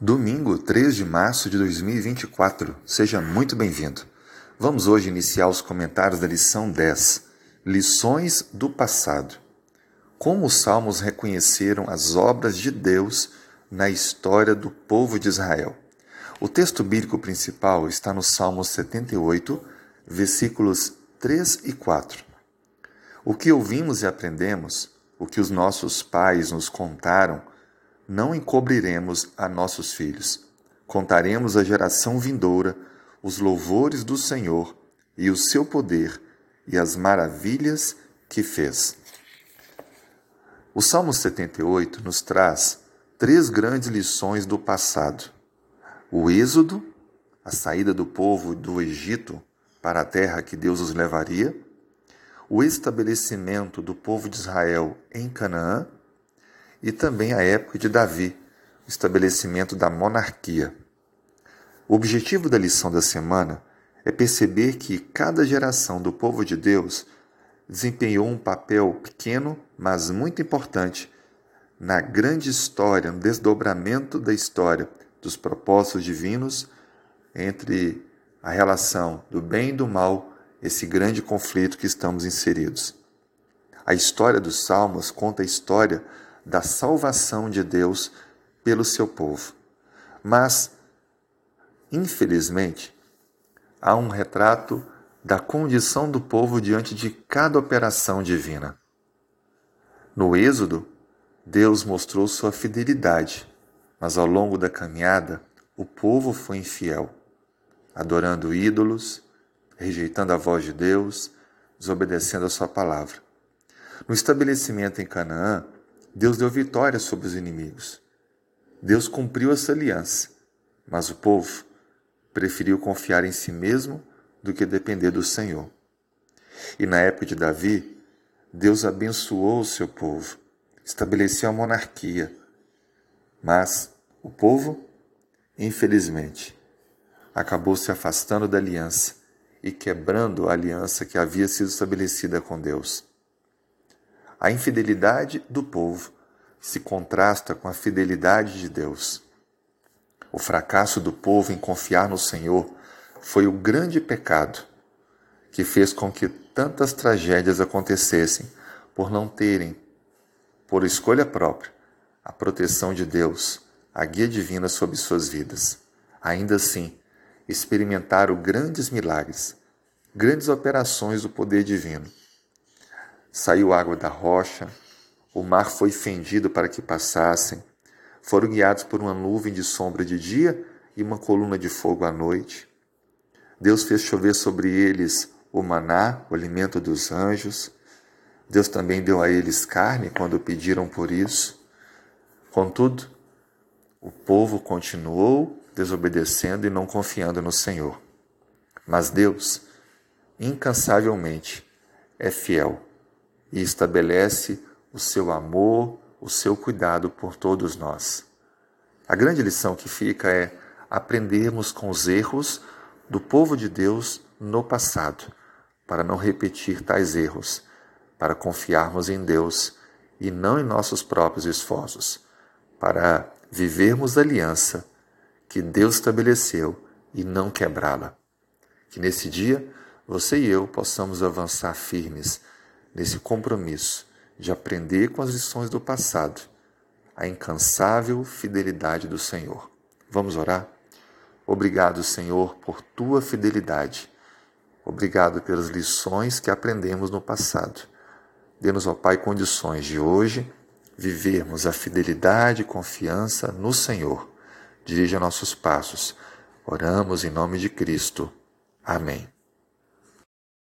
Domingo, 3 de março de 2024. Seja muito bem-vindo. Vamos hoje iniciar os comentários da lição 10, Lições do passado. Como os salmos reconheceram as obras de Deus na história do povo de Israel. O texto bíblico principal está no Salmo 78, versículos 3 e 4. O que ouvimos e aprendemos, o que os nossos pais nos contaram, não encobriremos a nossos filhos. Contaremos à geração vindoura os louvores do Senhor e o seu poder e as maravilhas que fez. O Salmo 78 nos traz três grandes lições do passado: o êxodo, a saída do povo do Egito para a terra que Deus os levaria, o estabelecimento do povo de Israel em Canaã e também a época de Davi, o estabelecimento da monarquia. O objetivo da lição da semana é perceber que cada geração do povo de Deus desempenhou um papel pequeno, mas muito importante na grande história, no desdobramento da história dos propósitos divinos entre a relação do bem e do mal, esse grande conflito que estamos inseridos. A história dos Salmos conta a história da salvação de Deus pelo seu povo. Mas, infelizmente, há um retrato da condição do povo diante de cada operação divina. No Êxodo, Deus mostrou sua fidelidade, mas ao longo da caminhada, o povo foi infiel, adorando ídolos, rejeitando a voz de Deus, desobedecendo a sua palavra. No estabelecimento em Canaã, Deus deu vitória sobre os inimigos. Deus cumpriu essa aliança, mas o povo preferiu confiar em si mesmo do que depender do Senhor. E na época de Davi, Deus abençoou o seu povo, estabeleceu a monarquia. Mas o povo, infelizmente, acabou se afastando da aliança e quebrando a aliança que havia sido estabelecida com Deus. A infidelidade do povo se contrasta com a fidelidade de Deus. O fracasso do povo em confiar no Senhor foi o grande pecado que fez com que tantas tragédias acontecessem por não terem, por escolha própria, a proteção de Deus, a guia divina sobre suas vidas. Ainda assim, experimentaram grandes milagres, grandes operações do poder divino Saiu água da rocha, o mar foi fendido para que passassem. Foram guiados por uma nuvem de sombra de dia e uma coluna de fogo à noite. Deus fez chover sobre eles o maná, o alimento dos anjos. Deus também deu a eles carne quando pediram por isso. Contudo, o povo continuou desobedecendo e não confiando no Senhor. Mas Deus, incansavelmente, é fiel e estabelece o seu amor, o seu cuidado por todos nós. A grande lição que fica é aprendermos com os erros do povo de Deus no passado, para não repetir tais erros, para confiarmos em Deus e não em nossos próprios esforços, para vivermos a aliança que Deus estabeleceu e não quebrá-la. Que nesse dia você e eu possamos avançar firmes nesse compromisso de aprender com as lições do passado, a incansável fidelidade do Senhor. Vamos orar? Obrigado, Senhor, por tua fidelidade. Obrigado pelas lições que aprendemos no passado. Dê-nos, ó Pai, condições de hoje vivermos a fidelidade e confiança no Senhor. Dirija nossos passos. Oramos em nome de Cristo. Amém.